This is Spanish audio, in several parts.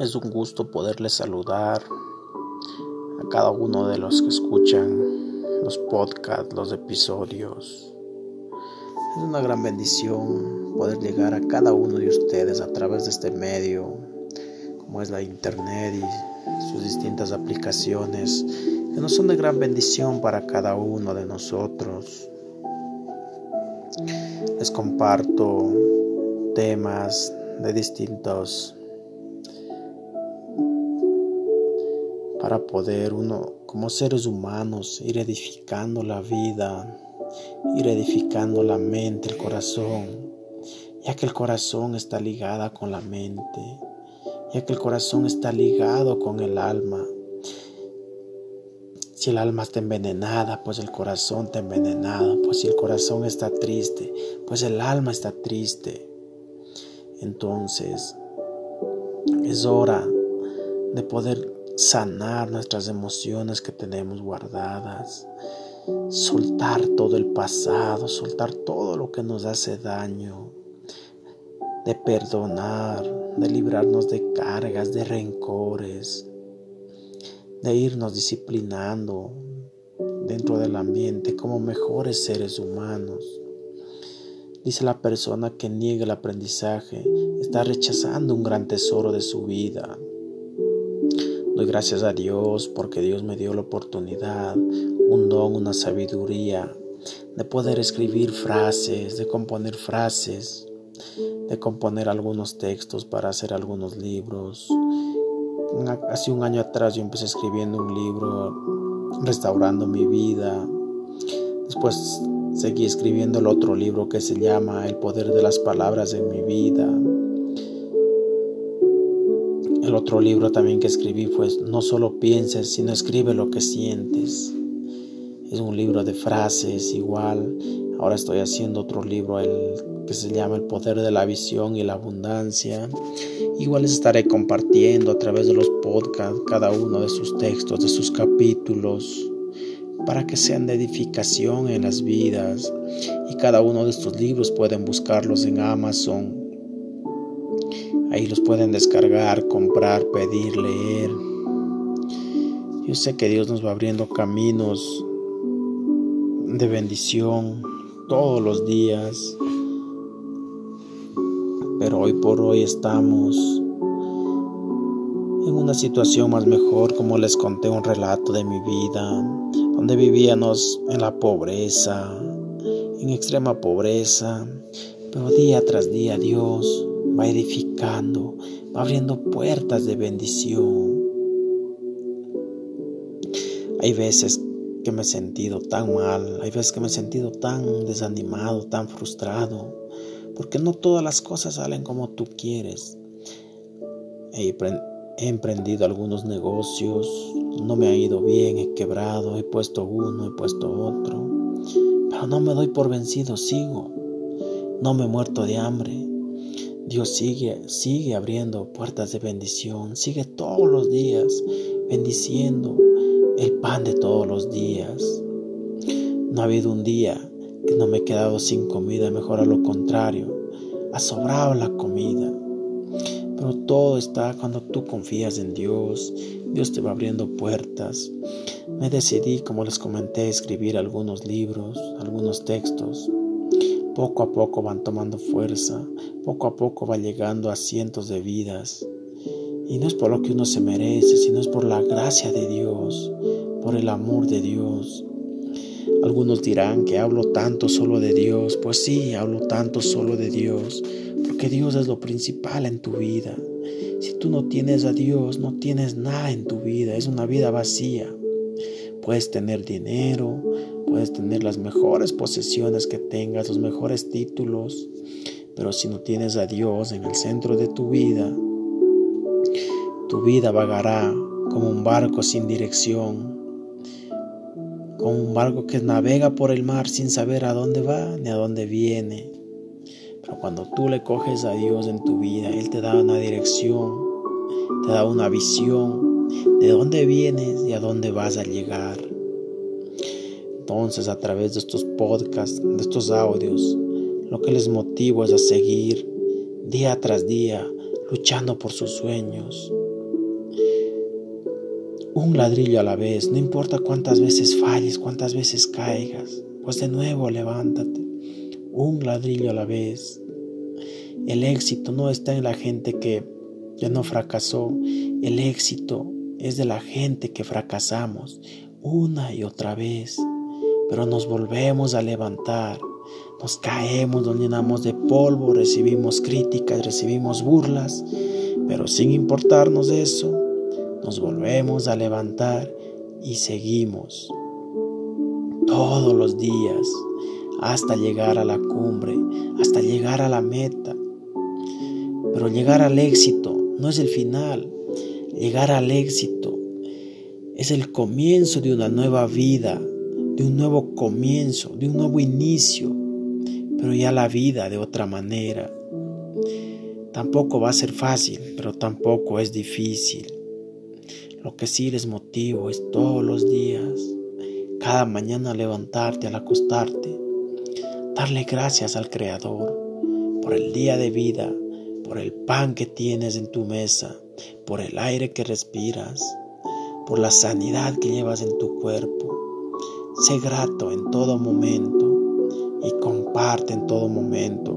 Es un gusto poderles saludar a cada uno de los que escuchan los podcasts, los episodios. Es una gran bendición poder llegar a cada uno de ustedes a través de este medio, como es la internet y sus distintas aplicaciones, que nos son de gran bendición para cada uno de nosotros. Les comparto temas de distintos para poder uno como seres humanos ir edificando la vida, ir edificando la mente, el corazón, ya que el corazón está ligada con la mente, ya que el corazón está ligado con el alma. Si el alma está envenenada, pues el corazón está envenenado. Pues si el corazón está triste, pues el alma está triste. Entonces, es hora de poder sanar nuestras emociones que tenemos guardadas, soltar todo el pasado, soltar todo lo que nos hace daño, de perdonar, de librarnos de cargas, de rencores, de irnos disciplinando dentro del ambiente como mejores seres humanos. Dice la persona que niega el aprendizaje, está rechazando un gran tesoro de su vida. Doy gracias a Dios porque Dios me dio la oportunidad, un don, una sabiduría de poder escribir frases, de componer frases, de componer algunos textos para hacer algunos libros. Hace un año atrás yo empecé escribiendo un libro restaurando mi vida. Después seguí escribiendo el otro libro que se llama El poder de las palabras en mi vida. El otro libro también que escribí fue No solo pienses, sino escribe lo que sientes. Es un libro de frases igual. Ahora estoy haciendo otro libro el, que se llama El poder de la visión y la abundancia. Igual les estaré compartiendo a través de los podcasts cada uno de sus textos, de sus capítulos, para que sean de edificación en las vidas. Y cada uno de estos libros pueden buscarlos en Amazon Ahí los pueden descargar, comprar, pedir, leer. Yo sé que Dios nos va abriendo caminos de bendición todos los días. Pero hoy por hoy estamos en una situación más mejor, como les conté un relato de mi vida, donde vivíamos en la pobreza, en extrema pobreza, pero día tras día Dios va edificando, va abriendo puertas de bendición. Hay veces que me he sentido tan mal, hay veces que me he sentido tan desanimado, tan frustrado, porque no todas las cosas salen como tú quieres. He, emprendido algunos negocios, no me ha ido bien, he quebrado, he puesto uno, he puesto otro, pero no me doy por vencido, sigo, no me he muerto de hambre, Dios sigue, sigue abriendo puertas de bendición, sigue todos los días bendiciendo el pan de todos los días. No ha habido un día que no me he quedado sin comida, mejor a lo contrario, ha sobrado la comida. Pero todo está cuando tú confías en Dios, Dios te va abriendo puertas. Me decidí, como les comenté, escribir algunos libros, algunos textos poco a poco van tomando fuerza, poco a poco va llegando a cientos de vidas. Y no es por lo que uno se merece, sino es por la gracia de Dios, por el amor de Dios. Algunos dirán que hablo tanto solo de Dios. Pues sí, hablo tanto solo de Dios, porque Dios es lo principal en tu vida. Si tú no tienes a Dios, no tienes nada en tu vida, es una vida vacía. Puedes tener dinero, puedes tener las mejores posesiones que tengas, los mejores títulos, pero si no tienes a Dios en el centro de tu vida, tu vida vagará como un barco sin dirección, como un barco que navega por el mar sin saber a dónde va ni a dónde viene. Pero cuando tú le coges a Dios en tu vida, Él te da una dirección, te da una visión de dónde vienes y a dónde vas a llegar. Entonces, a través de estos podcasts, de estos audios, lo que les motivo es a seguir día tras día luchando por sus sueños, un ladrillo a la vez, no importa cuántas veces falles, cuántas veces caigas, pues de nuevo levántate, un ladrillo a la vez. El éxito no está en la gente que ya no fracasó, el éxito es de la gente que fracasamos una y otra vez, pero nos volvemos a levantar, nos caemos, nos llenamos de polvo, recibimos críticas, recibimos burlas, pero sin importarnos eso, nos volvemos a levantar y seguimos todos los días hasta llegar a la cumbre, hasta llegar a la meta. Pero llegar al éxito no es el final, llegar al éxito es el comienzo de una nueva vida, de un nuevo comienzo, de un nuevo inicio, pero ya la vida de otra manera. Tampoco va a ser fácil, pero tampoco es difícil. Lo que sí les motivo es todos los días, cada mañana levantarte al acostarte, darle gracias al Creador por el día de vida, por el pan que tienes en tu mesa, por el aire que respiras, por la sanidad que llevas en tu cuerpo. Sé grato en todo momento y comparte en todo momento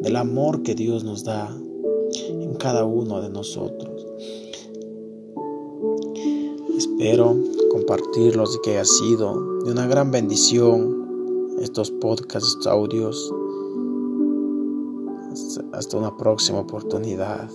del amor que Dios nos da en cada uno de nosotros. Espero compartirlos y que haya sido de una gran bendición estos podcasts, estos audios. Hasta una próxima oportunidad.